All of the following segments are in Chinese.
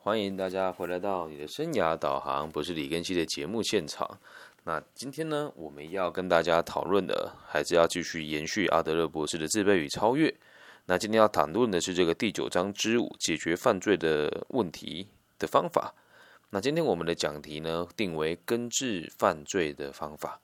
欢迎大家回来到你的生涯导航，不是李根熙的节目现场。那今天呢，我们要跟大家讨论的，还是要继续延续阿德勒博士的自卑与超越。那今天要谈论的是这个第九章之五，解决犯罪的问题的方法。那今天我们的讲题呢，定为根治犯罪的方法。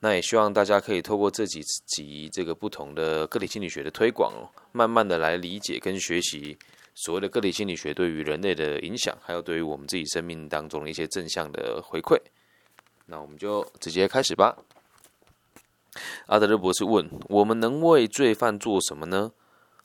那也希望大家可以透过这几集这个不同的个体心理学的推广，慢慢的来理解跟学习。所谓的个体心理学对于人类的影响，还有对于我们自己生命当中的一些正向的回馈，那我们就直接开始吧。阿德勒博士问：我们能为罪犯做什么呢？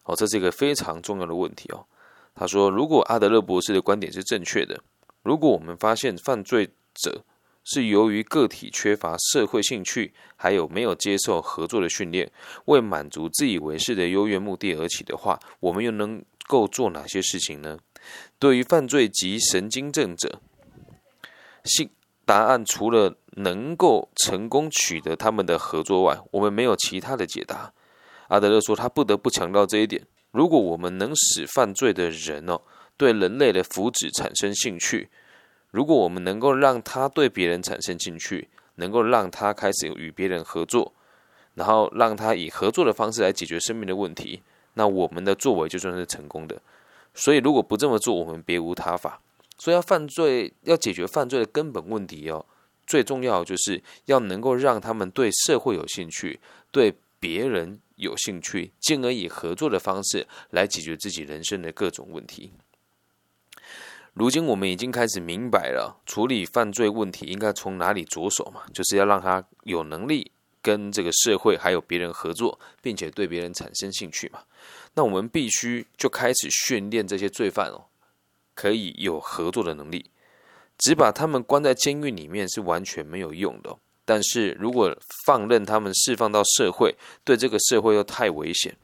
哦，这是一个非常重要的问题哦。他说：如果阿德勒博士的观点是正确的，如果我们发现犯罪者是由于个体缺乏社会兴趣，还有没有接受合作的训练，为满足自以为是的优越目的而起的话，我们又能？够做哪些事情呢？对于犯罪及神经症者，信答案除了能够成功取得他们的合作外，我们没有其他的解答。阿德勒说，他不得不强调这一点：如果我们能使犯罪的人哦对人类的福祉产生兴趣，如果我们能够让他对别人产生兴趣，能够让他开始与别人合作，然后让他以合作的方式来解决生命的问题。那我们的作为就算是成功的，所以如果不这么做，我们别无他法。所以要犯罪，要解决犯罪的根本问题哦，最重要就是要能够让他们对社会有兴趣，对别人有兴趣，进而以合作的方式来解决自己人生的各种问题。如今我们已经开始明白了，处理犯罪问题应该从哪里着手嘛，就是要让他有能力。跟这个社会还有别人合作，并且对别人产生兴趣嘛？那我们必须就开始训练这些罪犯哦，可以有合作的能力。只把他们关在监狱里面是完全没有用的。但是如果放任他们释放到社会，对这个社会又太危险。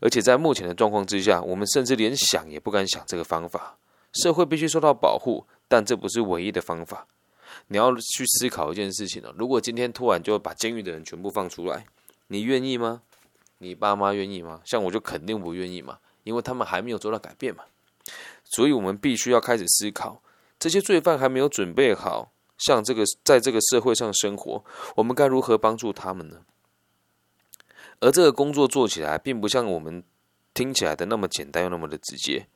而且在目前的状况之下，我们甚至连想也不敢想这个方法。社会必须受到保护，但这不是唯一的方法。你要去思考一件事情了。如果今天突然就把监狱的人全部放出来，你愿意吗？你爸妈愿意吗？像我就肯定不愿意嘛，因为他们还没有做到改变嘛。所以我们必须要开始思考，这些罪犯还没有准备好，像这个在这个社会上生活，我们该如何帮助他们呢？而这个工作做起来，并不像我们听起来的那么简单又那么的直接。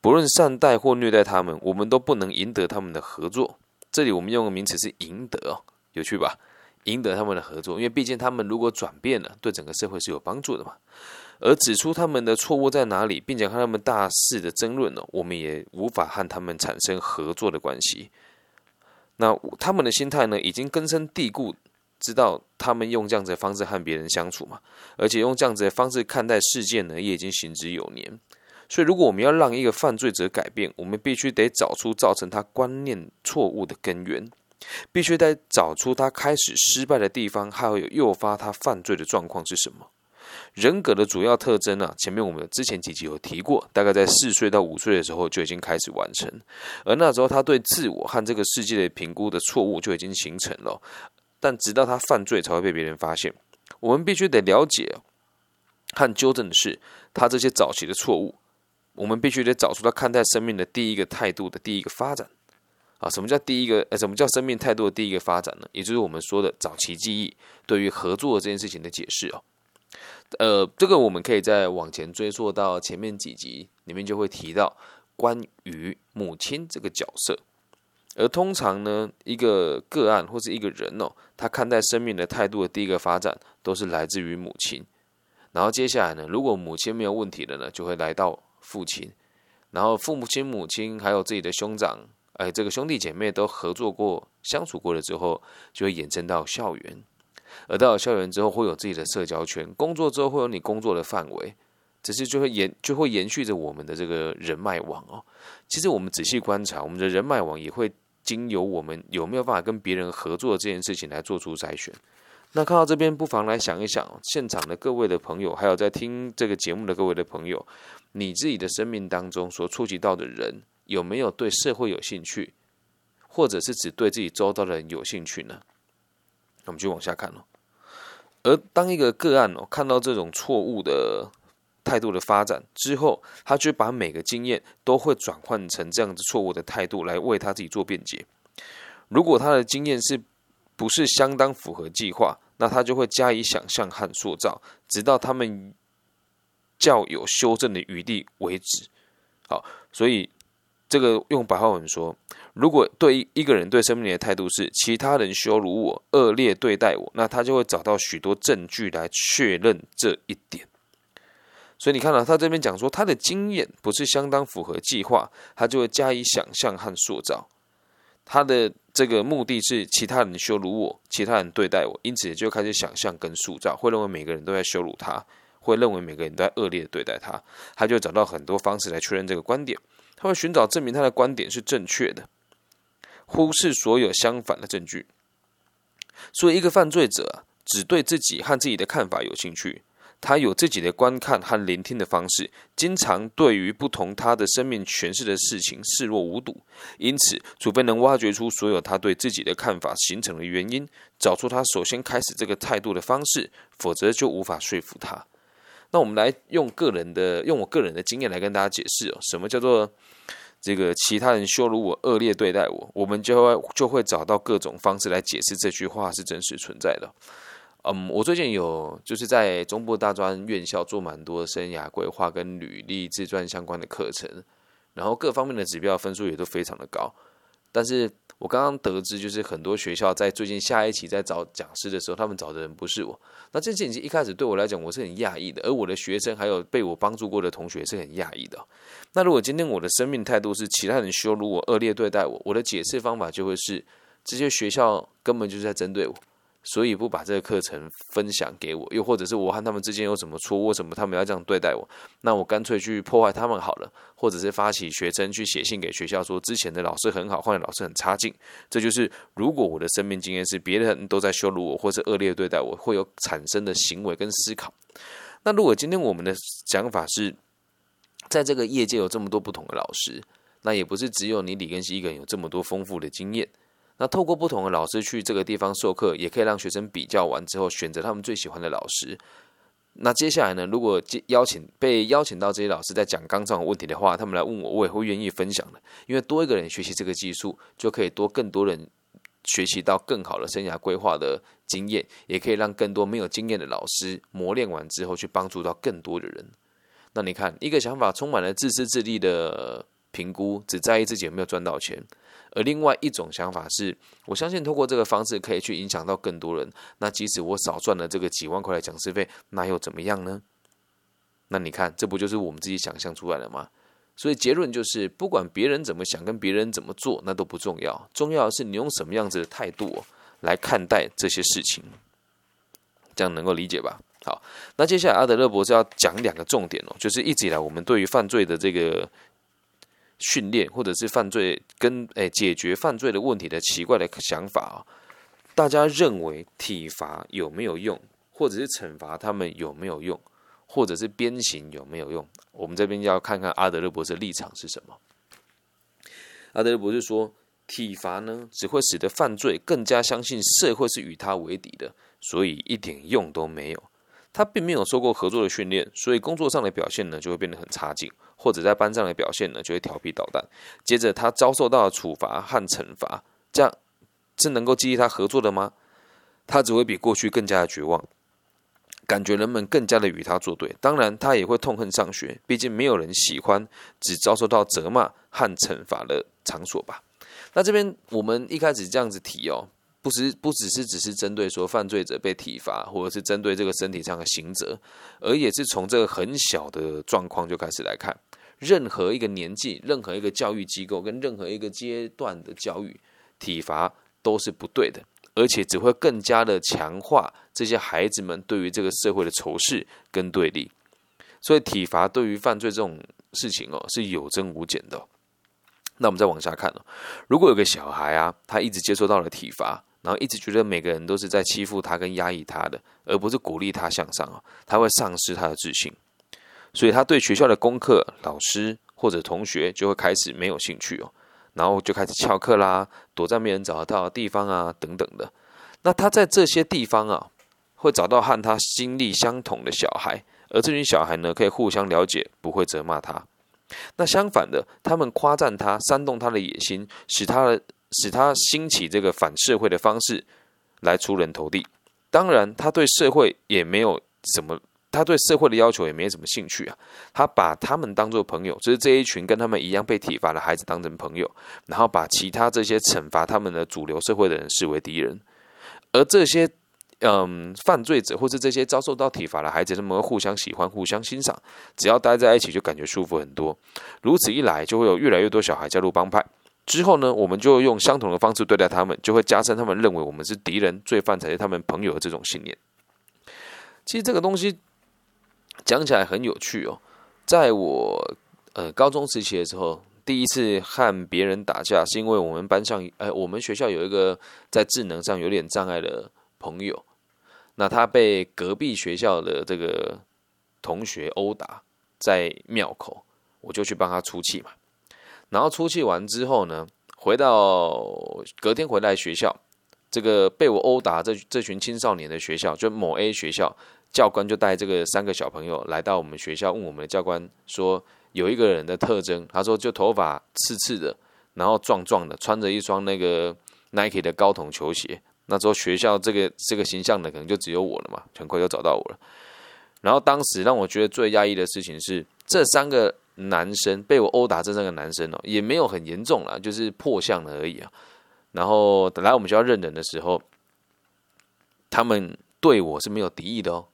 不论善待或虐待他们，我们都不能赢得他们的合作。这里我们用的名词是赢得，有趣吧？赢得他们的合作，因为毕竟他们如果转变了，对整个社会是有帮助的嘛。而指出他们的错误在哪里，并且和他们大肆的争论呢，我们也无法和他们产生合作的关系。那他们的心态呢，已经根深蒂固，知道他们用这样子的方式和别人相处嘛，而且用这样子的方式看待事件呢，也已经行之有年。所以，如果我们要让一个犯罪者改变，我们必须得找出造成他观念错误的根源，必须得找出他开始失败的地方，还会有诱发他犯罪的状况是什么。人格的主要特征呢？前面我们之前几集有提过，大概在四岁到五岁的时候就已经开始完成，而那时候他对自我和这个世界的评估的错误就已经形成了。但直到他犯罪才会被别人发现，我们必须得了解和纠正的是他这些早期的错误。我们必须得找出他看待生命的第一个态度的第一个发展啊！什么叫第一个？呃，什么叫生命态度的第一个发展呢？也就是我们说的早期记忆对于合作这件事情的解释哦。呃，这个我们可以再往前追溯到前面几集里面就会提到关于母亲这个角色。而通常呢，一个个案或是一个人哦，他看待生命的态度的第一个发展都是来自于母亲。然后接下来呢，如果母亲没有问题的呢，就会来到。父亲，然后父母亲、母亲还有自己的兄长，哎，这个兄弟姐妹都合作过、相处过了之后，就会延伸到校园。而到了校园之后，会有自己的社交圈；工作之后，会有你工作的范围。只是就会延就会延续着我们的这个人脉网哦。其实我们仔细观察，我们的人脉网也会经由我们有没有办法跟别人合作这件事情来做出筛选。那看到这边，不妨来想一想，现场的各位的朋友，还有在听这个节目的各位的朋友。你自己的生命当中所触及到的人，有没有对社会有兴趣，或者是只对自己周遭的人有兴趣呢？我们就往下看了。而当一个个案哦看到这种错误的态度的发展之后，他就把每个经验都会转换成这样子错误的态度来为他自己做辩解。如果他的经验是不是相当符合计划，那他就会加以想象和塑造，直到他们较有修正的余地为止。好，所以这个用白话文说，如果对一个人对生命的态度是其他人羞辱我、恶劣对待我，那他就会找到许多证据来确认这一点。所以你看到他这边讲说，他的经验不是相当符合计划，他就会加以想象和塑造。他的这个目的是其他人羞辱我，其他人对待我，因此就开始想象跟塑造，会认为每个人都在羞辱他，会认为每个人都在恶劣的对待他。他就找到很多方式来确认这个观点，他会寻找证明他的观点是正确的，忽视所有相反的证据。所以，一个犯罪者只对自己和自己的看法有兴趣。他有自己的观看和聆听的方式，经常对于不同他的生命诠释的事情视若无睹。因此，除非能挖掘出所有他对自己的看法形成的原因，找出他首先开始这个态度的方式，否则就无法说服他。那我们来用个人的，用我个人的经验来跟大家解释哦，什么叫做这个其他人羞辱我、恶劣对待我，我们就会就会找到各种方式来解释这句话是真实存在的。嗯，我最近有就是在中部大专院校做蛮多生涯规划跟履历自传相关的课程，然后各方面的指标分数也都非常的高。但是我刚刚得知，就是很多学校在最近下一期在找讲师的时候，他们找的人不是我。那这件事情一开始对我来讲，我是很讶异的，而我的学生还有被我帮助过的同学是很讶异的。那如果今天我的生命态度是其他人羞辱我、恶劣对待我，我的解释方法就会是这些学校根本就是在针对我。所以不把这个课程分享给我，又或者是我和他们之间有什么错，为什么他们要这样对待我？那我干脆去破坏他们好了，或者是发起学生去写信给学校说之前的老师很好，换的老师很差劲。这就是如果我的生命经验是别人都在羞辱我，或是恶劣对待我，会有产生的行为跟思考。那如果今天我们的想法是在这个业界有这么多不同的老师，那也不是只有你李根熙一个人有这么多丰富的经验。那透过不同的老师去这个地方授课，也可以让学生比较完之后选择他们最喜欢的老师。那接下来呢？如果邀请被邀请到这些老师在讲纲上的问题的话，他们来问我，我也会愿意分享的。因为多一个人学习这个技术，就可以多更多人学习到更好的生涯规划的经验，也可以让更多没有经验的老师磨练完之后去帮助到更多的人。那你看，一个想法充满了自私自利的评估，只在意自己有没有赚到钱。而另外一种想法是，我相信通过这个方式可以去影响到更多人。那即使我少赚了这个几万块的讲师费，那又怎么样呢？那你看，这不就是我们自己想象出来的吗？所以结论就是，不管别人怎么想，跟别人怎么做，那都不重要。重要的是你用什么样子的态度来看待这些事情，这样能够理解吧？好，那接下来阿德勒博士要讲两个重点哦，就是一直以来我们对于犯罪的这个。训练或者是犯罪跟诶解决犯罪的问题的奇怪的想法啊，大家认为体罚有没有用，或者是惩罚他们有没有用，或者是鞭刑有没有用？我们这边要看看阿德勒博士的立场是什么。阿德勒博士说，体罚呢只会使得犯罪更加相信社会是与他为敌的，所以一点用都没有。他并没有受过合作的训练，所以工作上的表现呢就会变得很差劲。或者在班上的表现呢，就会调皮捣蛋。接着他遭受到了处罚和惩罚，这样是能够激励他合作的吗？他只会比过去更加的绝望，感觉人们更加的与他作对。当然，他也会痛恨上学，毕竟没有人喜欢只遭受到责骂和惩罚的场所吧。那这边我们一开始这样子提哦。不是不只是只是针对说犯罪者被体罚，或者是针对这个身体上的刑责，而也是从这个很小的状况就开始来看，任何一个年纪、任何一个教育机构跟任何一个阶段的教育，体罚都是不对的，而且只会更加的强化这些孩子们对于这个社会的仇视跟对立。所以体罚对于犯罪这种事情哦是有增无减的。那我们再往下看哦，如果有个小孩啊，他一直接受到了体罚。然后一直觉得每个人都是在欺负他跟压抑他的，而不是鼓励他向上啊，他会丧失他的自信，所以他对学校的功课、老师或者同学就会开始没有兴趣哦，然后就开始翘课啦，躲在没人找得到的地方啊等等的。那他在这些地方啊，会找到和他经历相同的小孩，而这群小孩呢，可以互相了解，不会责骂他。那相反的，他们夸赞他，煽动他的野心，使他的使他兴起这个反社会的方式来出人头地。当然，他对社会也没有什么。他对社会的要求也没什么兴趣啊，他把他们当做朋友，就是这一群跟他们一样被体罚的孩子当成朋友，然后把其他这些惩罚他们的主流社会的人视为敌人，而这些嗯犯罪者或是这些遭受到体罚的孩子，他们会互相喜欢、互相欣赏，只要待在一起就感觉舒服很多。如此一来，就会有越来越多小孩加入帮派。之后呢，我们就用相同的方式对待他们，就会加深他们认为我们是敌人、罪犯才是他们朋友的这种信念。其实这个东西。讲起来很有趣哦，在我呃高中时期的时候，第一次和别人打架，是因为我们班上，呃，我们学校有一个在智能上有点障碍的朋友，那他被隔壁学校的这个同学殴打在庙口，我就去帮他出气嘛。然后出去完之后呢，回到隔天回来学校，这个被我殴打这这群青少年的学校，就某 A 学校。教官就带这个三个小朋友来到我们学校，问我们的教官说：“有一个人的特征，他说就头发刺刺的，然后壮壮的，穿着一双那个 Nike 的高筒球鞋。那时候学校这个这个形象的可能就只有我了嘛，很快就找到我了。然后当时让我觉得最压抑的事情是，这三个男生被我殴打，这三个男生哦，也没有很严重啦，就是破相了而已啊。然后来我们学校认人的时候，他们对我是没有敌意的哦。”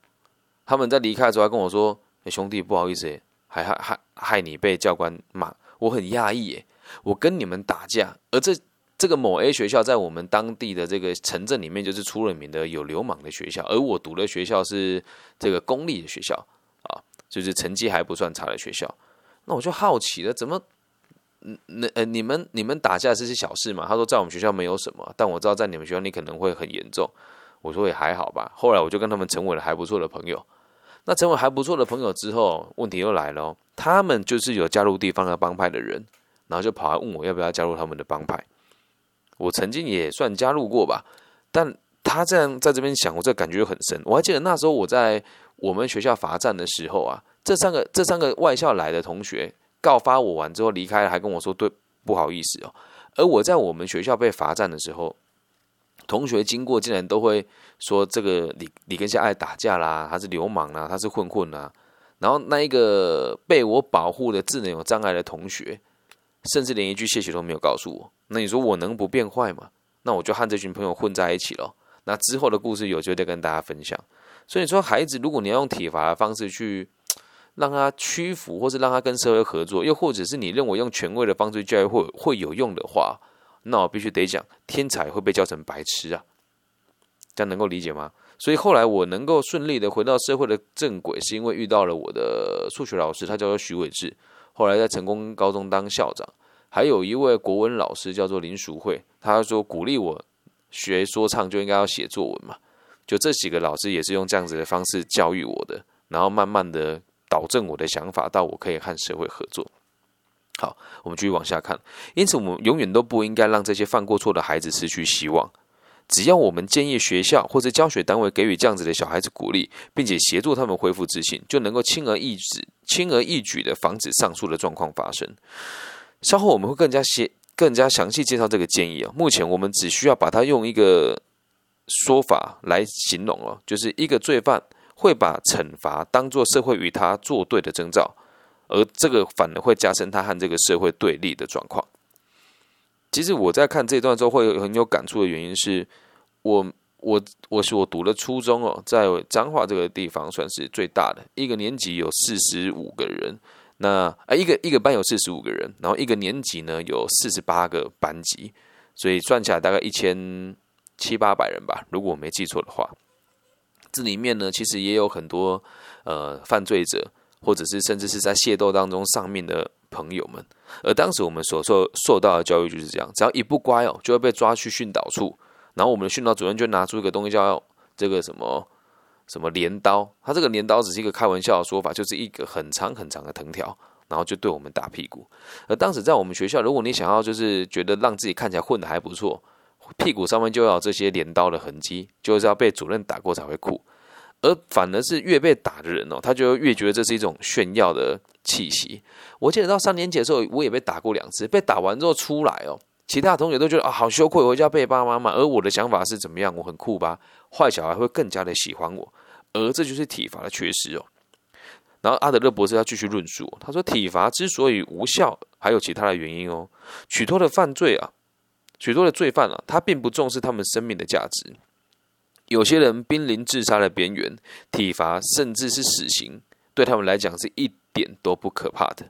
他们在离开的时候还跟我说：“兄弟，不好意思，还害害害你被教官骂，我很讶异耶。我跟你们打架，而这这个某 A 学校在我们当地的这个城镇里面就是出了名的有流氓的学校，而我读的学校是这个公立的学校啊，就是成绩还不算差的学校。那我就好奇了，怎么，那呃你们你们打架这是小事嘛？他说在我们学校没有什么，但我知道在你们学校你可能会很严重。我说也还好吧。后来我就跟他们成为了还不错的朋友。那成为还不错的朋友之后，问题又来了。他们就是有加入地方的帮派的人，然后就跑来问我要不要加入他们的帮派。我曾经也算加入过吧，但他这样在这边想，我这感觉很深。我还记得那时候我在我们学校罚站的时候啊，这三个这三个外校来的同学告发我完之后离开了，还跟我说对不好意思哦。而我在我们学校被罚站的时候。同学经过竟然都会说这个李李根夏爱打架啦，他是流氓啦，他是混混啦。然后那一个被我保护的智能有障碍的同学，甚至连一句谢谢都没有告诉我。那你说我能不变坏吗？那我就和这群朋友混在一起了。那之后的故事有机会再跟大家分享。所以说，孩子如果你要用体罚的方式去让他屈服，或是让他跟社会合作，又或者是你认为用权威的方式教育会会有用的话。那我必须得讲，天才会被叫成白痴啊，这样能够理解吗？所以后来我能够顺利的回到社会的正轨，是因为遇到了我的数学老师，他叫做徐伟志，后来在成功高中当校长，还有一位国文老师叫做林淑慧，他说鼓励我学说唱就应该要写作文嘛，就这几个老师也是用这样子的方式教育我的，然后慢慢的导正我的想法，到我可以和社会合作。好，我们继续往下看。因此，我们永远都不应该让这些犯过错的孩子失去希望。只要我们建议学校或者教学单位给予这样子的小孩子鼓励，并且协助他们恢复自信，就能够轻而易举、轻而易举的防止上述的状况发生。稍后我们会更加详、更加详细介绍这个建议啊。目前我们只需要把它用一个说法来形容哦，就是一个罪犯会把惩罚当做社会与他作对的征兆。而这个反而会加深他和这个社会对立的状况。其实我在看这段之后，会很有感触的原因是，我我我是我读了初中哦，在彰化这个地方算是最大的一个年级有四十五个人，那啊一个一个班有四十五个人，然后一个年级呢有四十八个班级，所以算起来大概一千七八百人吧，如果我没记错的话。这里面呢，其实也有很多呃犯罪者。或者是甚至是在械斗当中上面的朋友们，而当时我们所受受到的教育就是这样：只要一不乖哦，就会被抓去训导处，然后我们的训导主任就拿出一个东西叫这个什么什么镰刀，他这个镰刀只是一个开玩笑的说法，就是一个很长很长的藤条，然后就对我们打屁股。而当时在我们学校，如果你想要就是觉得让自己看起来混的还不错，屁股上面就要这些镰刀的痕迹，就是要被主任打过才会酷。而反而是越被打的人哦，他就越觉得这是一种炫耀的气息。我记得到三年级的时候，我也被打过两次，被打完之后出来哦，其他同学都觉得啊好羞愧，回家被爸爸妈妈。而我的想法是怎么样？我很酷吧？坏小孩会更加的喜欢我，而这就是体罚的缺失哦。然后阿德勒博士要继续论述，他说体罚之所以无效，还有其他的原因哦。许多的犯罪啊，许多的罪犯啊，他并不重视他们生命的价值。有些人濒临自杀的边缘，体罚甚至是死刑，对他们来讲是一点都不可怕的。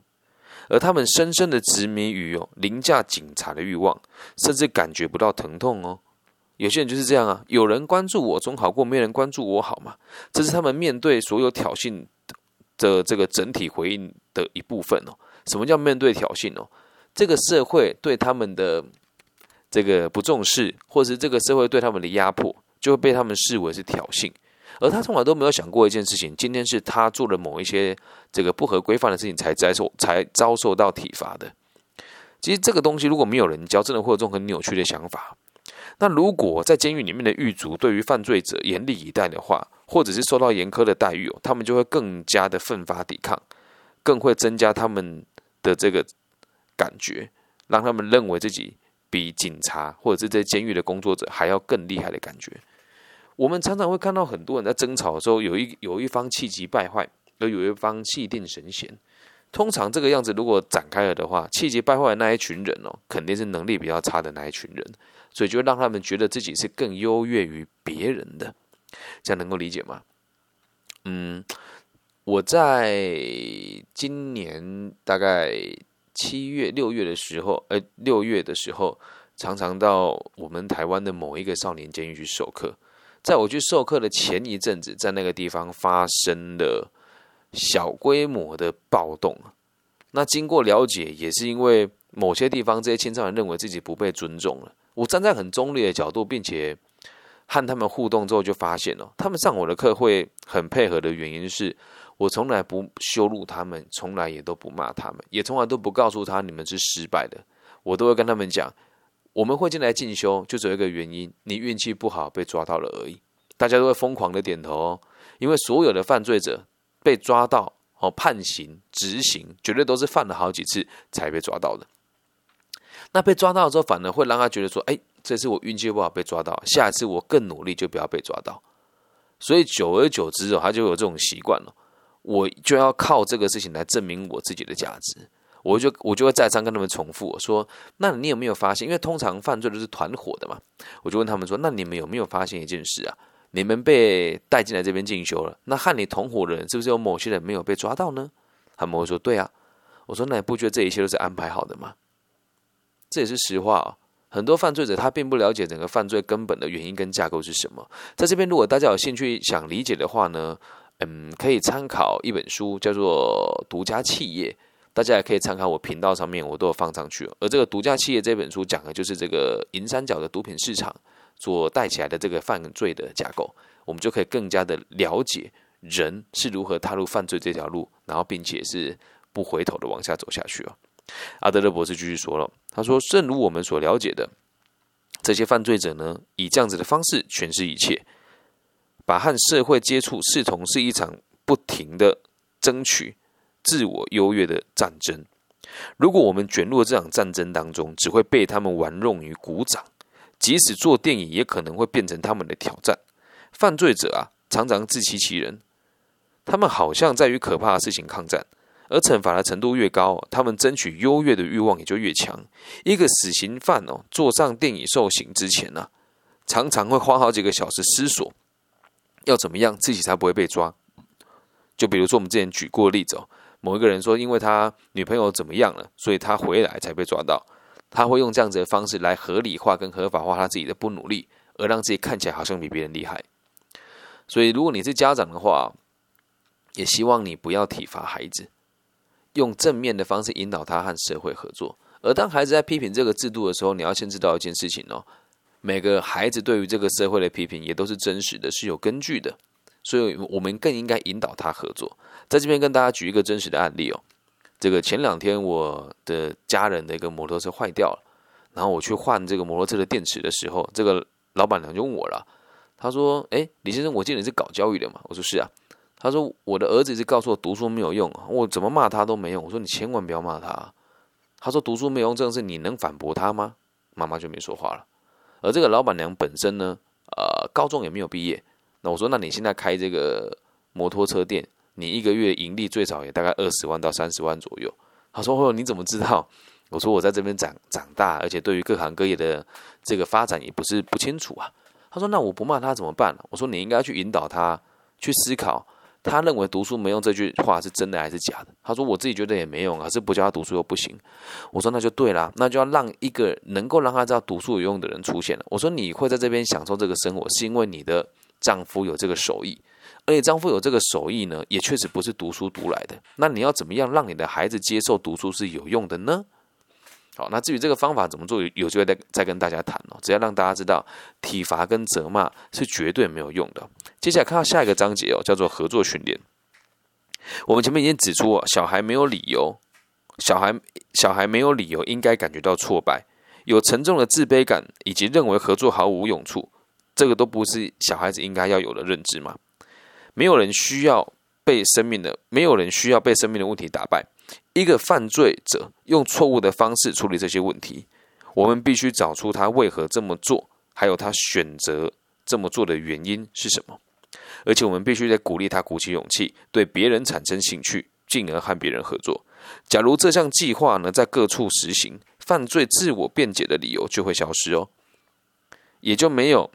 而他们深深的执迷于哦凌驾警察的欲望，甚至感觉不到疼痛哦。有些人就是这样啊，有人关注我总好过没人关注我好嘛。这是他们面对所有挑衅的这个整体回应的一部分哦。什么叫面对挑衅哦？这个社会对他们的这个不重视，或是这个社会对他们的压迫。就会被他们视为是挑衅，而他从来都没有想过一件事情：今天是他做了某一些这个不合规范的事情，才遭受才遭受到体罚的。其实这个东西如果没有人教，真的会有这种很扭曲的想法。那如果在监狱里面的狱卒对于犯罪者严厉以待的话，或者是受到严苛的待遇哦，他们就会更加的奋发抵抗，更会增加他们的这个感觉，让他们认为自己比警察或者是在监狱的工作者还要更厉害的感觉。我们常常会看到很多人在争吵的时候，有一有一方气急败坏，而有一方气定神闲。通常这个样子如果展开了的话，气急败坏的那一群人哦，肯定是能力比较差的那一群人，所以就让他们觉得自己是更优越于别人的。这样能够理解吗？嗯，我在今年大概七月、六月的时候，呃，六月的时候，常常到我们台湾的某一个少年监狱去授课。在我去授课的前一阵子，在那个地方发生了小规模的暴动。那经过了解，也是因为某些地方这些青少年认为自己不被尊重了。我站在很中立的角度，并且和他们互动之后，就发现哦，他们上我的课会很配合的原因是我从来不羞辱他们，从来也都不骂他们，也从来都不告诉他你们是失败的。我都会跟他们讲。我们会进来进修，就只有一个原因：你运气不好被抓到了而已。大家都会疯狂的点头哦，因为所有的犯罪者被抓到哦，判刑执行，绝对都是犯了好几次才被抓到的。那被抓到之后，反而会让他觉得说：“哎，这次我运气不好被抓到，下一次我更努力就不要被抓到。”所以久而久之哦，他就有这种习惯了，我就要靠这个事情来证明我自己的价值。我就我就会再三跟他们重复我说，那你有没有发现？因为通常犯罪都是团伙的嘛，我就问他们说，那你们有没有发现一件事啊？你们被带进来这边进修了，那和你同伙的人是不是有某些人没有被抓到呢？他们会说，对啊。我说，那你不觉得这一切都是安排好的吗？这也是实话啊。很多犯罪者他并不了解整个犯罪根本的原因跟架构是什么。在这边，如果大家有兴趣想理解的话呢，嗯，可以参考一本书，叫做《独家企业》。大家也可以参考我频道上面，我都有放上去。而这个独家企业这本书讲的就是这个银三角的毒品市场所带起来的这个犯罪的架构，我们就可以更加的了解人是如何踏入犯罪这条路，然后并且是不回头的往下走下去哦。阿德勒博士继续说了，他说：“正如我们所了解的，这些犯罪者呢，以这样子的方式诠释一切，把和社会接触视同是一场不停的争取。”自我优越的战争，如果我们卷入这场战争当中，只会被他们玩弄于股掌。即使做电影，也可能会变成他们的挑战。犯罪者啊，常常自欺欺人，他们好像在与可怕的事情抗战，而惩罚的程度越高，他们争取优越的欲望也就越强。一个死刑犯哦，坐上电椅受刑之前呢，常常会花好几个小时思索，要怎么样自己才不会被抓。就比如说我们之前举过例子哦。某一个人说，因为他女朋友怎么样了，所以他回来才被抓到。他会用这样子的方式来合理化跟合法化他自己的不努力，而让自己看起来好像比别人厉害。所以，如果你是家长的话，也希望你不要体罚孩子，用正面的方式引导他和社会合作。而当孩子在批评这个制度的时候，你要先知道一件事情哦：每个孩子对于这个社会的批评也都是真实的，是有根据的。所以我们更应该引导他合作。在这边跟大家举一个真实的案例哦。这个前两天我的家人的一个摩托车坏掉了，然后我去换这个摩托车的电池的时候，这个老板娘就问我了，他说：“哎，李先生，我记得你是搞教育的嘛？”我说：“是啊。”他说：“我的儿子一直告诉我读书没有用，我怎么骂他都没用。”我说：“你千万不要骂他。”他说：“读书没有用，这种事你能反驳他吗？”妈妈就没说话了。而这个老板娘本身呢，呃，高中也没有毕业。那我说：“那你现在开这个摩托车店，你一个月盈利最少也大概二十万到三十万左右。”他说：“哦，你怎么知道？”我说：“我在这边长长大，而且对于各行各业的这个发展也不是不清楚啊。”他说：“那我不骂他怎么办？”我说：“你应该去引导他去思考，他认为读书没用这句话是真的还是假的。”他说：“我自己觉得也没用，可是不叫他读书又不行。”我说：“那就对了，那就要让一个能够让他知道读书有用的人出现了。”我说：“你会在这边享受这个生活，是因为你的丈夫有这个手艺，而且丈夫有这个手艺呢，也确实不是读书读来的。那你要怎么样让你的孩子接受读书是有用的呢？”好，那至于这个方法怎么做，有机会再再跟大家谈哦。只要让大家知道，体罚跟责骂是绝对没有用的。接下来看到下一个章节哦，叫做合作训练。我们前面已经指出哦，小孩没有理由，小孩小孩没有理由应该感觉到挫败，有沉重的自卑感，以及认为合作毫无用处，这个都不是小孩子应该要有的认知吗？没有人需要被生命的，没有人需要被生命的问题打败。一个犯罪者用错误的方式处理这些问题，我们必须找出他为何这么做，还有他选择这么做的原因是什么。而且我们必须得鼓励他鼓起勇气，对别人产生兴趣，进而和别人合作。假如这项计划呢在各处实行，犯罪自我辩解的理由就会消失哦，也就没有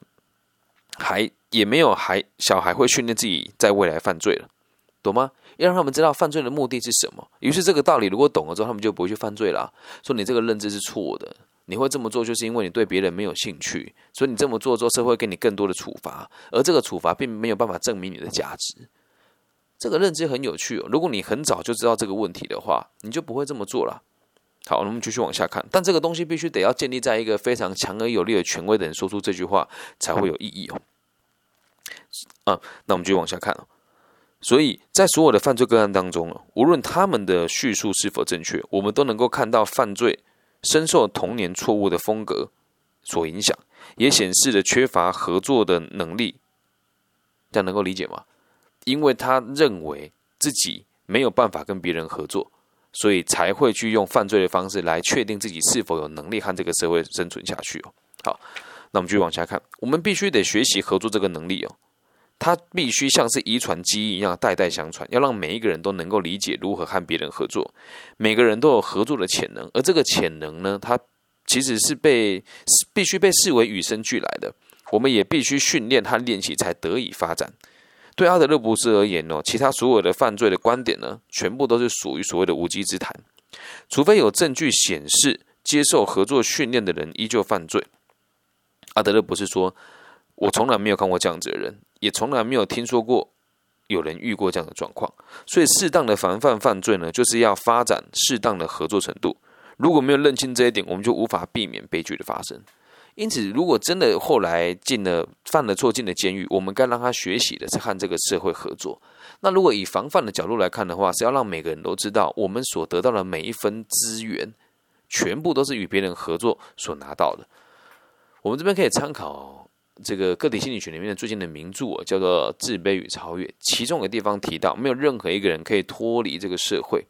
还也没有还小孩会训练自己在未来犯罪了，懂吗？要让他们知道犯罪的目的是什么。于是这个道理如果懂了之后，他们就不会去犯罪了。说你这个认知是错的，你会这么做就是因为你对别人没有兴趣，所以你这么做之后，社会给你更多的处罚，而这个处罚并没有办法证明你的价值。这个认知很有趣哦。如果你很早就知道这个问题的话，你就不会这么做了。好，我们继续往下看。但这个东西必须得要建立在一个非常强而有力的权威的人说出这句话才会有意义哦。啊，那我们继续往下看哦。所以在所有的犯罪个案当中无论他们的叙述是否正确，我们都能够看到犯罪深受童年错误的风格所影响，也显示了缺乏合作的能力。这样能够理解吗？因为他认为自己没有办法跟别人合作，所以才会去用犯罪的方式来确定自己是否有能力和这个社会生存下去哦。好，那我们继续往下看，我们必须得学习合作这个能力哦。它必须像是遗传基因一样代代相传，要让每一个人都能够理解如何和别人合作。每个人都有合作的潜能，而这个潜能呢，它其实是被必须被视为与生俱来的。我们也必须训练和练习才得以发展。对阿德勒博士而言呢，其他所有的犯罪的观点呢，全部都是属于所谓的无稽之谈。除非有证据显示接受合作训练的人依旧犯罪。阿德勒博士说：“我从来没有看过这样子的人。”也从来没有听说过有人遇过这样的状况，所以适当的防范犯罪呢，就是要发展适当的合作程度。如果没有认清这一点，我们就无法避免悲剧的发生。因此，如果真的后来进了犯了错进了监狱，我们该让他学习的是和这个社会合作。那如果以防范的角度来看的话，是要让每个人都知道，我们所得到的每一分资源，全部都是与别人合作所拿到的。我们这边可以参考。这个个体心理学里面的最近的名著啊，叫做《自卑与超越》。其中有个地方提到，没有任何一个人可以脱离这个社会。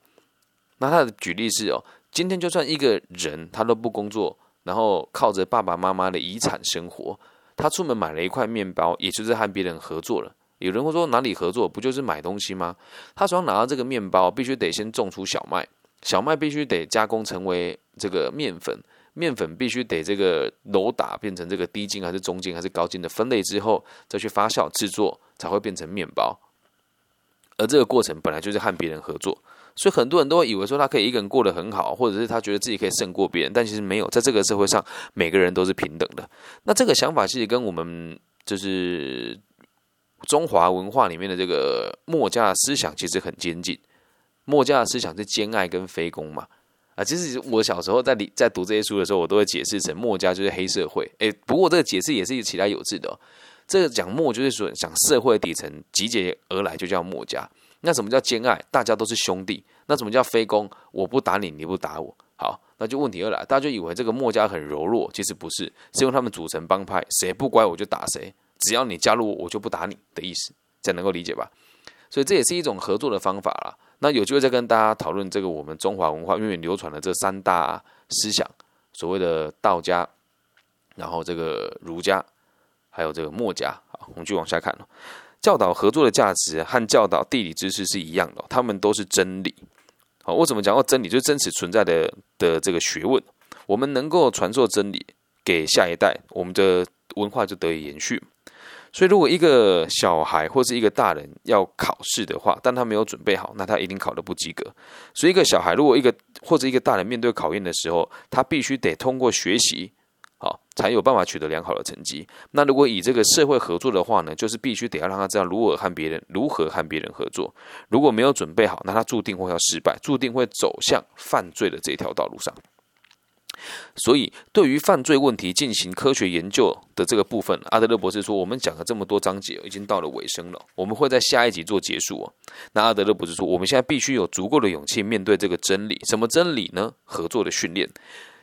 那他的举例是哦，今天就算一个人他都不工作，然后靠着爸爸妈妈的遗产生活，他出门买了一块面包，也就是和别人合作了。有人会说哪里合作？不就是买东西吗？他手上拿到这个面包，必须得先种出小麦，小麦必须得加工成为这个面粉。面粉必须得这个揉打变成这个低筋还是中筋还是高筋的分类之后，再去发酵制作，才会变成面包。而这个过程本来就是和别人合作，所以很多人都以为说他可以一个人过得很好，或者是他觉得自己可以胜过别人，但其实没有，在这个社会上每个人都是平等的。那这个想法其实跟我们就是中华文化里面的这个墨家的思想其实很接近。墨家的思想是兼爱跟非攻嘛。啊，其实我小时候在理在读这些书的时候，我都会解释成墨家就是黑社会。诶，不过这个解释也是其来有致的。这个讲墨就是说讲社会底层集结而来就叫墨家。那什么叫兼爱？大家都是兄弟。那什么叫非攻？我不打你，你不打我。好，那就问题二来，大家就以为这个墨家很柔弱，其实不是，是用他们组成帮派，谁不乖我就打谁。只要你加入我，我就不打你的意思，这能够理解吧？所以这也是一种合作的方法啦。那有机会再跟大家讨论这个我们中华文化源远流传的这三大思想，所谓的道家，然后这个儒家，还有这个墨家。好，我们继续往下看教导合作的价值和教导地理知识是一样的，他们都是真理。好，为什么讲到真理？就是真实存在的的这个学问。我们能够传授真理给下一代，我们的文化就得以延续。所以，如果一个小孩或是一个大人要考试的话，但他没有准备好，那他一定考得不及格。所以，一个小孩如果一个或者一个大人面对考验的时候，他必须得通过学习，好才有办法取得良好的成绩。那如果以这个社会合作的话呢，就是必须得要让他知道如何和别人如何和别人合作。如果没有准备好，那他注定会要失败，注定会走向犯罪的这条道路上。所以，对于犯罪问题进行科学研究的这个部分，阿德勒博士说，我们讲了这么多章节，已经到了尾声了。我们会在下一集做结束哦。那阿德勒博士说，我们现在必须有足够的勇气面对这个真理。什么真理呢？合作的训练。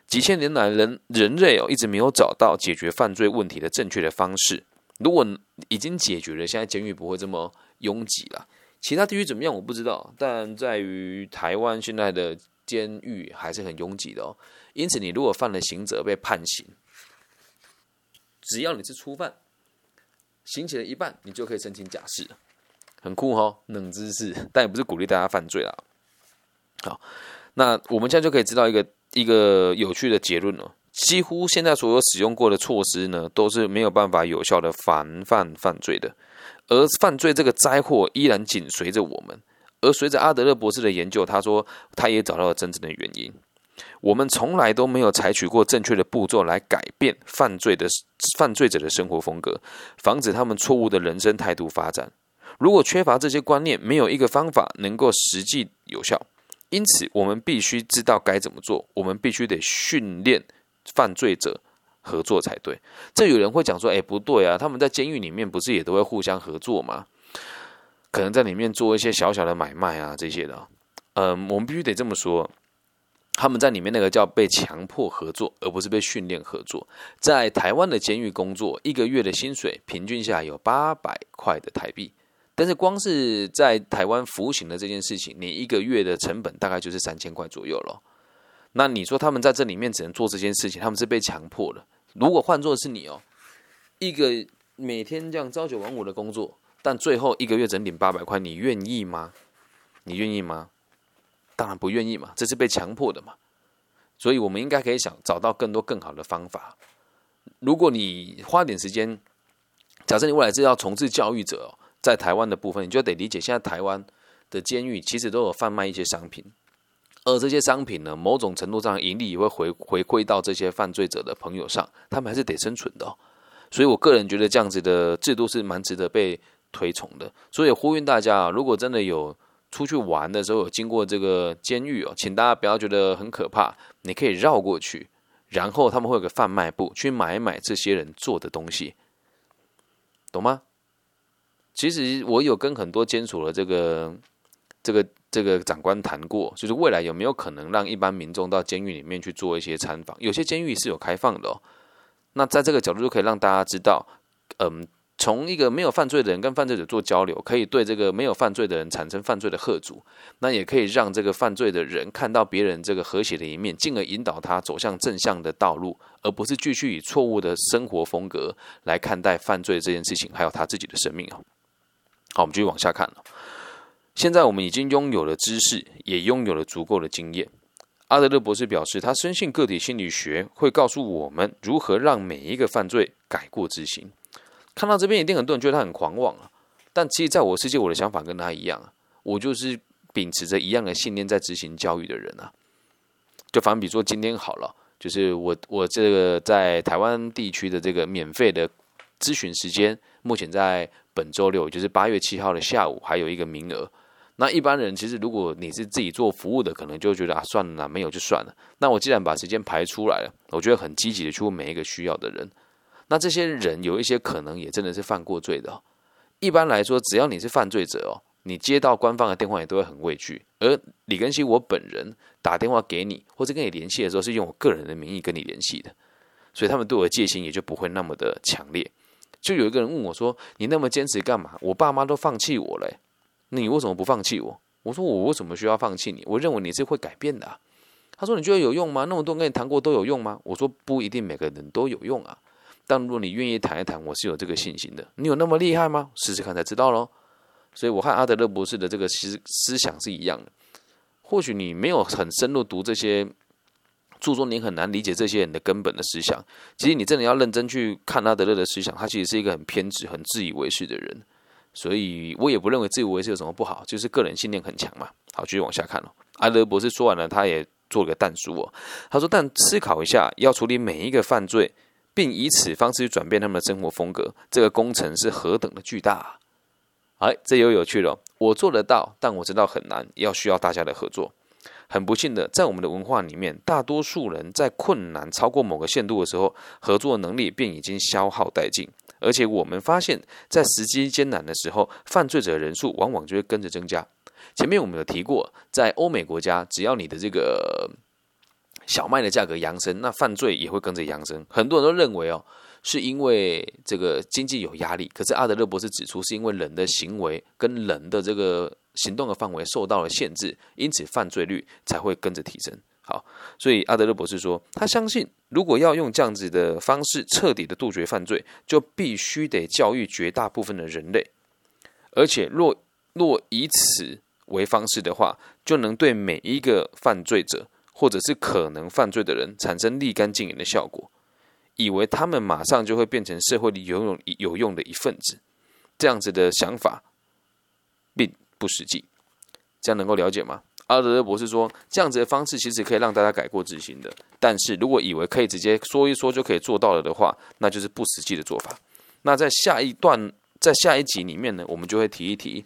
几千年来，人人类哦一直没有找到解决犯罪问题的正确的方式。如果已经解决了，现在监狱不会这么拥挤了。其他地区怎么样？我不知道。但在于台湾现在的监狱还是很拥挤的哦。因此，你如果犯了刑责被判刑，只要你是初犯，刑期的一半，你就可以申请假释，很酷哦，冷知识，但也不是鼓励大家犯罪啦。好，那我们现在就可以知道一个一个有趣的结论了：几乎现在所有使用过的措施呢，都是没有办法有效的防范犯罪的，而犯罪这个灾祸依然紧随着我们。而随着阿德勒博士的研究，他说他也找到了真正的原因。我们从来都没有采取过正确的步骤来改变犯罪的犯罪者的生活风格，防止他们错误的人生态度发展。如果缺乏这些观念，没有一个方法能够实际有效。因此，我们必须知道该怎么做。我们必须得训练犯罪者合作才对。这有人会讲说：“哎，不对啊，他们在监狱里面不是也都会互相合作吗？可能在里面做一些小小的买卖啊这些的。”嗯，我们必须得这么说。他们在里面那个叫被强迫合作，而不是被训练合作。在台湾的监狱工作，一个月的薪水平均下有八百块的台币，但是光是在台湾服刑的这件事情，你一个月的成本大概就是三千块左右了。那你说他们在这里面只能做这件事情，他们是被强迫的。如果换作是你哦，一个每天这样朝九晚五的工作，但最后一个月整领八百块，你愿意吗？你愿意吗？当然不愿意嘛，这是被强迫的嘛，所以我们应该可以想找到更多更好的方法。如果你花点时间，假设你未来是要从事教育者，在台湾的部分，你就得理解，现在台湾的监狱其实都有贩卖一些商品，而这些商品呢，某种程度上盈利也会回回馈到这些犯罪者的朋友上，他们还是得生存的。所以我个人觉得这样子的制度是蛮值得被推崇的。所以呼吁大家啊，如果真的有。出去玩的时候有经过这个监狱哦，请大家不要觉得很可怕，你可以绕过去，然后他们会有个贩卖部去买买这些人做的东西，懂吗？其实我有跟很多监所的这个这个这个长官谈过，就是未来有没有可能让一般民众到监狱里面去做一些参访？有些监狱是有开放的哦。那在这个角度就可以让大家知道，嗯。从一个没有犯罪的人跟犯罪者做交流，可以对这个没有犯罪的人产生犯罪的贺阻，那也可以让这个犯罪的人看到别人这个和谐的一面，进而引导他走向正向的道路，而不是继续以错误的生活风格来看待犯罪这件事情，还有他自己的生命啊。好，我们继续往下看。现在我们已经拥有了知识，也拥有了足够的经验。阿德勒博士表示，他深信个体心理学会告诉我们如何让每一个犯罪改过自新。看到这边，一定很多人觉得他很狂妄啊。但其实，在我世界，我的想法跟他一样啊。我就是秉持着一样的信念在执行教育的人啊。就反比说，今天好了，就是我我这个在台湾地区的这个免费的咨询时间，目前在本周六，就是八月七号的下午，还有一个名额。那一般人其实，如果你是自己做服务的，可能就觉得啊，算了，没有就算了。那我既然把时间排出来了，我觉得很积极的去问每一个需要的人。那这些人有一些可能也真的是犯过罪的。一般来说，只要你是犯罪者哦，你接到官方的电话也都会很畏惧。而李根熙我本人打电话给你或者跟你联系的时候，是用我个人的名义跟你联系的，所以他们对我的戒心也就不会那么的强烈。就有一个人问我说：“你那么坚持干嘛？我爸妈都放弃我了，你为什么不放弃我？”我说：“我为什么需要放弃你？我认为你是会改变的。”他说：“你觉得有用吗？那么多跟你谈过都有用吗？”我说：“不一定每个人都有用啊，但如果你愿意谈一谈，我是有这个信心的。你有那么厉害吗？试试看才知道喽。”所以我和阿德勒博士的这个思思想是一样的。或许你没有很深入读这些。著作你很难理解这些人的根本的思想。其实你真的要认真去看阿德勒的思想，他其实是一个很偏执、很自以为是的人。所以我也不认为自以为是有什么不好，就是个人信念很强嘛。好，继续往下看哦。阿德勒博士说完了，他也做了个淡书哦。他说：“但思考一下，要处理每一个犯罪，并以此方式去转变他们的生活风格，这个工程是何等的巨大！”啊哎，这又有趣了。我做得到，但我知道很难，要需要大家的合作。很不幸的，在我们的文化里面，大多数人在困难超过某个限度的时候，合作能力便已经消耗殆尽。而且我们发现，在时机艰难的时候，犯罪者人数往往就会跟着增加。前面我们有提过，在欧美国家，只要你的这个小麦的价格扬升，那犯罪也会跟着扬升。很多人都认为哦，是因为这个经济有压力。可是阿德勒博士指出，是因为人的行为跟人的这个。行动的范围受到了限制，因此犯罪率才会跟着提升。好，所以阿德勒博士说，他相信，如果要用这样子的方式彻底的杜绝犯罪，就必须得教育绝大部分的人类，而且若若以此为方式的话，就能对每一个犯罪者或者是可能犯罪的人产生立竿见影的效果，以为他们马上就会变成社会里有用有用的一份子，这样子的想法，并。不实际，这样能够了解吗？阿德勒博士说，这样子的方式其实可以让大家改过自新的。但是如果以为可以直接说一说就可以做到了的话，那就是不实际的做法。那在下一段，在下一集里面呢，我们就会提一提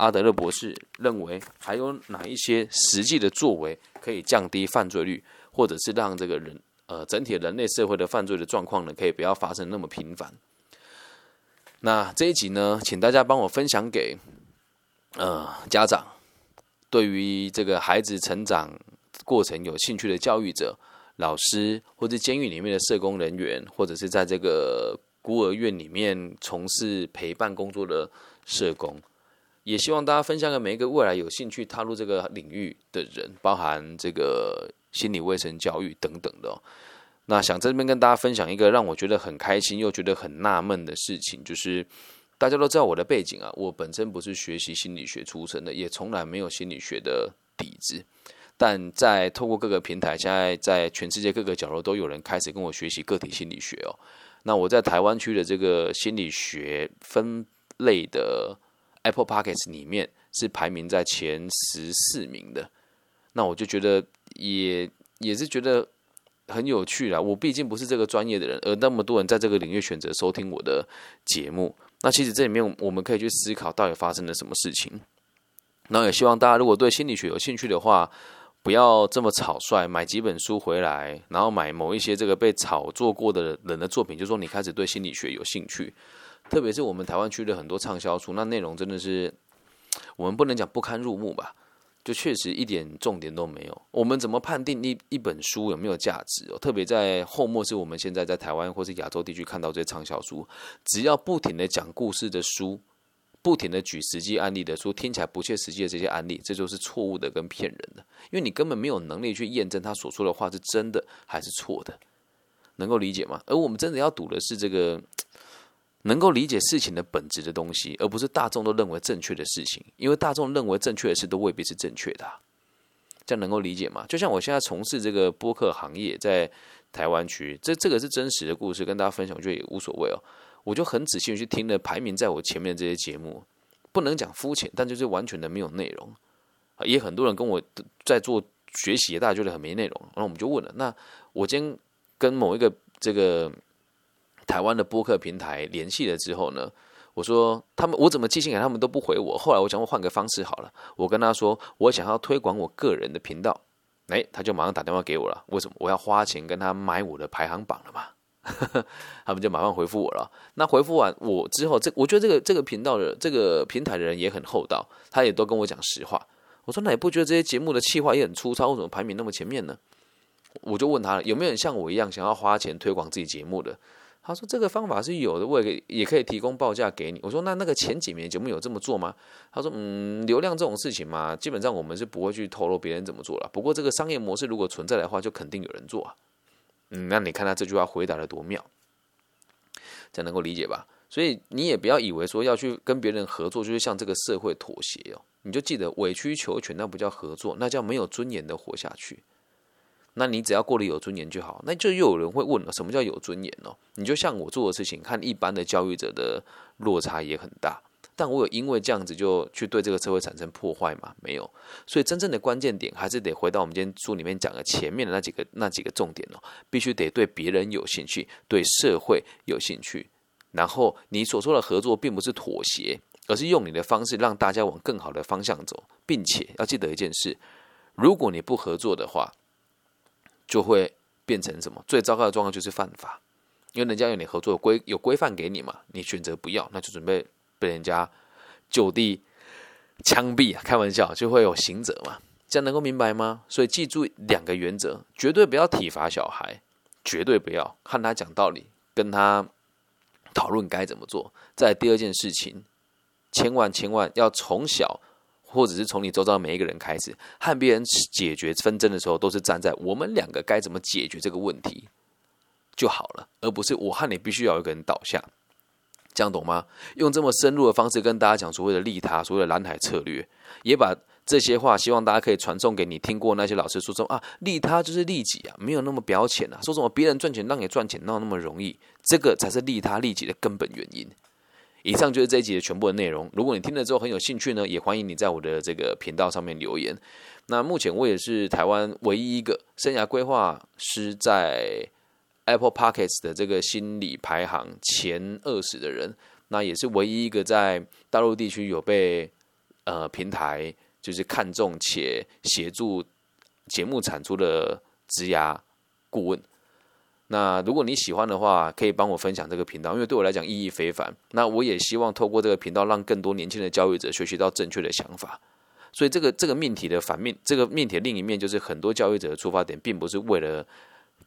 阿德勒博士认为还有哪一些实际的作为可以降低犯罪率，或者是让这个人呃整体人类社会的犯罪的状况呢，可以不要发生那么频繁。那这一集呢，请大家帮我分享给。呃，家长对于这个孩子成长过程有兴趣的教育者、老师，或者监狱里面的社工人员，或者是在这个孤儿院里面从事陪伴工作的社工，也希望大家分享给每一个未来有兴趣踏入这个领域的人，包含这个心理卫生教育等等的。那想在这边跟大家分享一个让我觉得很开心又觉得很纳闷的事情，就是。大家都知道我的背景啊，我本身不是学习心理学出身的，也从来没有心理学的底子。但在透过各个平台，现在在全世界各个角落都有人开始跟我学习个体心理学哦。那我在台湾区的这个心理学分类的 Apple Pockets 里面是排名在前十四名的。那我就觉得也也是觉得很有趣啦。我毕竟不是这个专业的人，而那么多人在这个领域选择收听我的节目。那其实这里面我们可以去思考到底发生了什么事情。那也希望大家如果对心理学有兴趣的话，不要这么草率，买几本书回来，然后买某一些这个被炒作过的人的作品，就说你开始对心理学有兴趣。特别是我们台湾区的很多畅销书，那内容真的是我们不能讲不堪入目吧。就确实一点重点都没有。我们怎么判定一一本书有没有价值哦？特别在后末是我们现在在台湾或是亚洲地区看到这些畅销书，只要不停的讲故事的书，不停的举实际案例的书，听起来不切实际的这些案例，这就是错误的跟骗人的，因为你根本没有能力去验证他所说的话是真的还是错的，能够理解吗？而我们真的要赌的是这个。能够理解事情的本质的东西，而不是大众都认为正确的事情，因为大众认为正确的事都未必是正确的，这样能够理解吗？就像我现在从事这个播客行业，在台湾区，这这个是真实的故事，跟大家分享，我觉得也无所谓哦。我就很仔细去听了排名在我前面的这些节目，不能讲肤浅，但就是完全的没有内容，也很多人跟我在做学习，大家觉得很没内容，然后我们就问了，那我今天跟某一个这个。台湾的播客平台联系了之后呢，我说他们我怎么寄信给他们都不回我。后来我想我换个方式好了，我跟他说我想要推广我个人的频道，哎，他就马上打电话给我了。为什么？我要花钱跟他买我的排行榜了嘛？他们就马上回复我了。那回复完我之后，这我觉得这个这个频道的这个平台的人也很厚道，他也都跟我讲实话。我说那也不觉得这些节目的企划也很粗糙，为什么排名那么前面呢？我就问他了，有没有人像我一样想要花钱推广自己节目的？他说这个方法是有的，我也也可以提供报价给你。我说那那个前几年节目有这么做吗？他说嗯，流量这种事情嘛，基本上我们是不会去透露别人怎么做了。不过这个商业模式如果存在的话，就肯定有人做啊。嗯，那你看他这句话回答的多妙，这能够理解吧？所以你也不要以为说要去跟别人合作，就是向这个社会妥协哦。你就记得委曲求全，那不叫合作，那叫没有尊严的活下去。那你只要过得有尊严就好。那就又有人会问了，什么叫有尊严呢？你就像我做的事情，看一般的教育者的落差也很大，但我有因为这样子就去对这个社会产生破坏吗？没有。所以真正的关键点还是得回到我们今天书里面讲的前面的那几个那几个重点哦，必须得对别人有兴趣，对社会有兴趣。然后你所说的合作，并不是妥协，而是用你的方式让大家往更好的方向走，并且要记得一件事：如果你不合作的话。就会变成什么？最糟糕的状况就是犯法，因为人家有你合作规有规范给你嘛，你选择不要，那就准备被人家就地枪毙啊！开玩笑，就会有刑责嘛。这样能够明白吗？所以记住两个原则：绝对不要体罚小孩，绝对不要和他讲道理，跟他讨论该怎么做。在第二件事情，千万千万要从小。或者是从你周遭每一个人开始，和别人解决纷争的时候，都是站在我们两个该怎么解决这个问题就好了，而不是我和你必须要有一个人倒下，这样懂吗？用这么深入的方式跟大家讲所谓的利他，所谓的蓝海策略，也把这些话希望大家可以传送给你听过那些老师说说啊，利他就是利己啊，没有那么表浅啊，说什么别人赚钱让你赚钱哪有那么容易？这个才是利他利己的根本原因。以上就是这一集的全部的内容。如果你听了之后很有兴趣呢，也欢迎你在我的这个频道上面留言。那目前我也是台湾唯一一个生涯规划师在 Apple Pockets 的这个心理排行前二十的人，那也是唯一一个在大陆地区有被呃平台就是看中且协助节目产出的职涯顾问。那如果你喜欢的话，可以帮我分享这个频道，因为对我来讲意义非凡。那我也希望透过这个频道，让更多年轻的交易者学习到正确的想法。所以这个这个命题的反面，这个命题的另一面，就是很多交易者的出发点，并不是为了。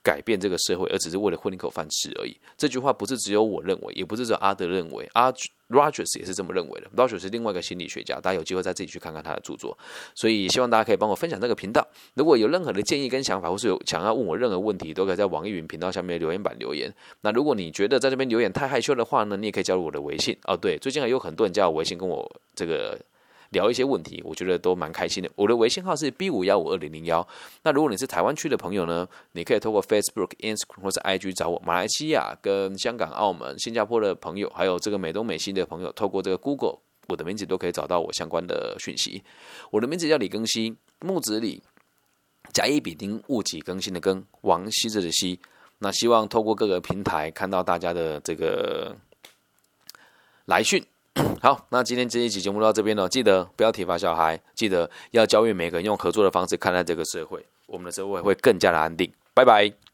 改变这个社会，而只是为了混一口饭吃而已。这句话不是只有我认为，也不是只有阿德认为，阿 Rogers 也是这么认为的。Rogers 是另外一个心理学家，大家有机会再自己去看看他的著作。所以希望大家可以帮我分享这个频道。如果有任何的建议跟想法，或是有想要问我任何问题，都可以在网易云频道下面留言板留言。那如果你觉得在这边留言太害羞的话呢，你也可以加入我的微信。哦，对，最近还有很多人加我微信跟我这个。聊一些问题，我觉得都蛮开心的。我的微信号是 B 五幺五二零零幺。那如果你是台湾区的朋友呢，你可以透过 Facebook、Instagram 或者 IG 找我。马来西亚、跟香港、澳门、新加坡的朋友，还有这个美东美西的朋友，透过这个 Google，我的名字都可以找到我相关的讯息。我的名字叫李更新，木子李，甲乙丙丁戊己更新的更，王羲之的羲。那希望透过各个平台看到大家的这个来讯。好，那今天这一集节目到这边了。记得不要体罚小孩，记得要教育每个人用合作的方式看待这个社会，我们的社会会更加的安定。拜拜。